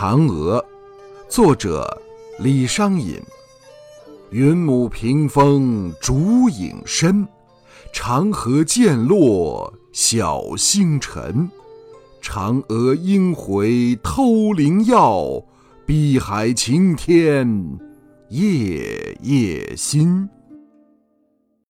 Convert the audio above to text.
嫦娥作者李商隐。云母屏风烛影深长河渐落晓星沉嫦娥应悔偷灵药碧海晴天夜夜心。